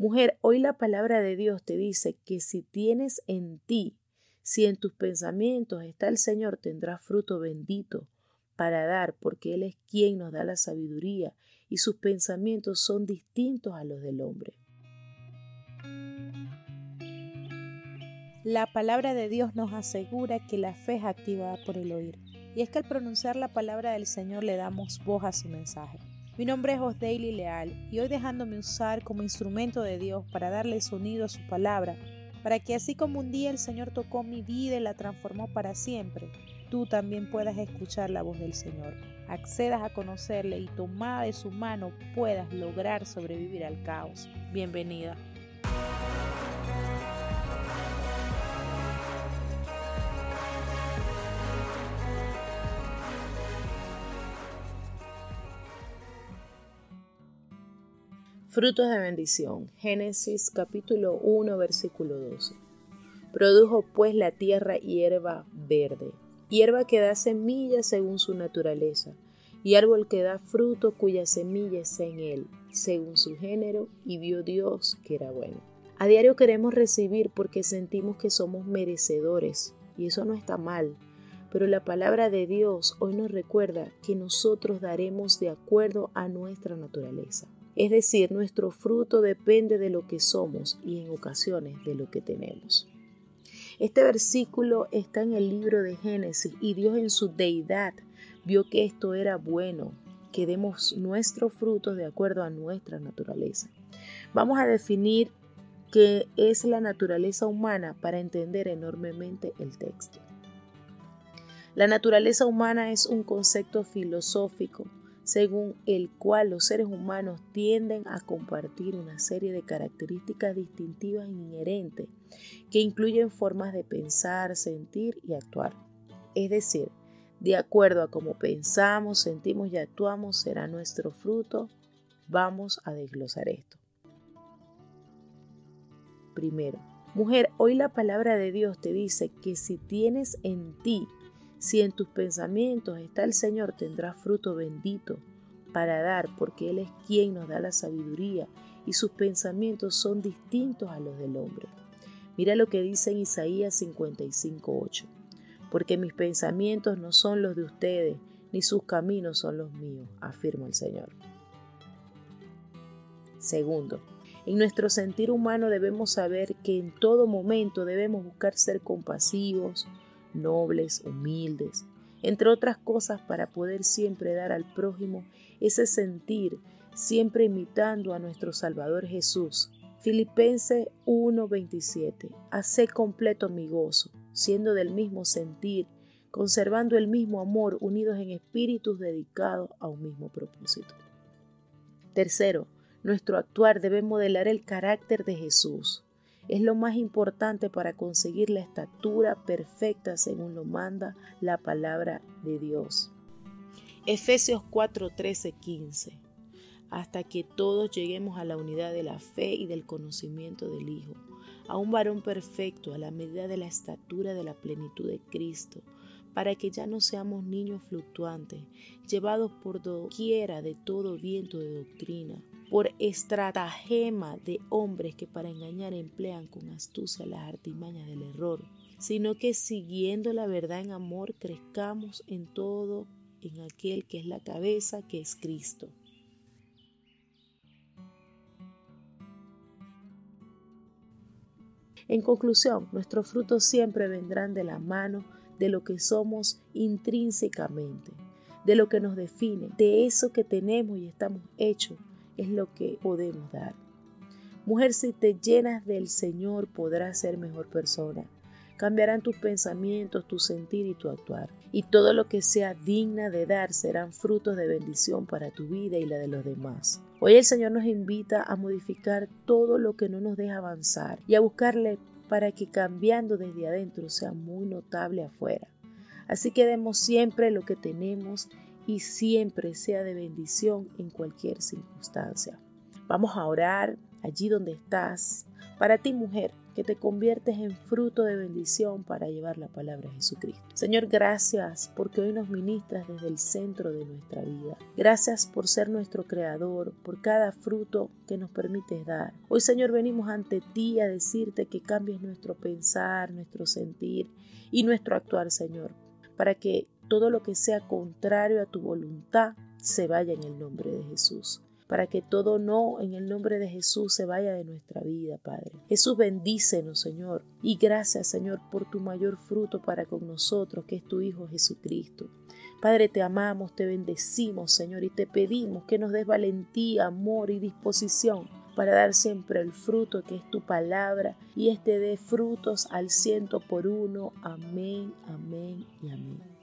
Mujer, hoy la palabra de Dios te dice que si tienes en ti, si en tus pensamientos está el Señor, tendrás fruto bendito para dar, porque Él es quien nos da la sabiduría y sus pensamientos son distintos a los del hombre. La palabra de Dios nos asegura que la fe es activada por el oír, y es que al pronunciar la palabra del Señor le damos voz a su mensaje. Mi nombre es Osdaily Leal y hoy dejándome usar como instrumento de Dios para darle sonido a su palabra, para que así como un día el Señor tocó mi vida y la transformó para siempre, tú también puedas escuchar la voz del Señor, accedas a conocerle y tomada de su mano puedas lograr sobrevivir al caos. Bienvenida. Frutos de bendición. Génesis capítulo 1 versículo 12. Produjo pues la tierra hierba verde, hierba que da semilla según su naturaleza, y árbol que da fruto cuya semilla está en él, según su género, y vio Dios que era bueno. A diario queremos recibir porque sentimos que somos merecedores, y eso no está mal, pero la palabra de Dios hoy nos recuerda que nosotros daremos de acuerdo a nuestra naturaleza. Es decir, nuestro fruto depende de lo que somos y en ocasiones de lo que tenemos. Este versículo está en el libro de Génesis y Dios en su deidad vio que esto era bueno, que demos nuestros frutos de acuerdo a nuestra naturaleza. Vamos a definir qué es la naturaleza humana para entender enormemente el texto. La naturaleza humana es un concepto filosófico según el cual los seres humanos tienden a compartir una serie de características distintivas e inherentes que incluyen formas de pensar, sentir y actuar. Es decir, de acuerdo a cómo pensamos, sentimos y actuamos será nuestro fruto. Vamos a desglosar esto. Primero, mujer, hoy la palabra de Dios te dice que si tienes en ti si en tus pensamientos está el Señor, tendrás fruto bendito para dar, porque Él es quien nos da la sabiduría y sus pensamientos son distintos a los del hombre. Mira lo que dice en Isaías 55:8. Porque mis pensamientos no son los de ustedes, ni sus caminos son los míos, afirma el Señor. Segundo, en nuestro sentir humano debemos saber que en todo momento debemos buscar ser compasivos, nobles, humildes, entre otras cosas para poder siempre dar al prójimo ese sentir, siempre imitando a nuestro Salvador Jesús. Filipenses 1:27. Hace completo mi gozo, siendo del mismo sentir, conservando el mismo amor, unidos en espíritus dedicados a un mismo propósito. Tercero, nuestro actuar debe modelar el carácter de Jesús es lo más importante para conseguir la estatura perfecta según lo manda la palabra de Dios. Efesios 4, 13, 15. Hasta que todos lleguemos a la unidad de la fe y del conocimiento del Hijo, a un varón perfecto a la medida de la estatura de la plenitud de Cristo, para que ya no seamos niños fluctuantes, llevados por doquiera de todo viento de doctrina por estratagema de hombres que para engañar emplean con astucia las artimañas del error, sino que siguiendo la verdad en amor crezcamos en todo en aquel que es la cabeza, que es Cristo. En conclusión, nuestros frutos siempre vendrán de la mano de lo que somos intrínsecamente, de lo que nos define, de eso que tenemos y estamos hechos es lo que podemos dar. Mujer, si te llenas del Señor podrás ser mejor persona. Cambiarán tus pensamientos, tu sentir y tu actuar. Y todo lo que sea digna de dar serán frutos de bendición para tu vida y la de los demás. Hoy el Señor nos invita a modificar todo lo que no nos deja avanzar y a buscarle para que cambiando desde adentro sea muy notable afuera. Así que demos siempre lo que tenemos y siempre sea de bendición en cualquier circunstancia. Vamos a orar allí donde estás. Para ti, mujer, que te conviertes en fruto de bendición para llevar la palabra de Jesucristo. Señor, gracias porque hoy nos ministras desde el centro de nuestra vida. Gracias por ser nuestro creador, por cada fruto que nos permites dar. Hoy, Señor, venimos ante ti a decirte que cambies nuestro pensar, nuestro sentir y nuestro actuar, Señor, para que todo lo que sea contrario a tu voluntad se vaya en el nombre de Jesús para que todo no en el nombre de Jesús se vaya de nuestra vida, Padre. Jesús bendícenos, Señor, y gracias, Señor, por tu mayor fruto para con nosotros, que es tu Hijo Jesucristo. Padre, te amamos, te bendecimos, Señor, y te pedimos que nos des valentía, amor y disposición para dar siempre el fruto que es tu palabra y este dé frutos al ciento por uno. Amén, amén y amén.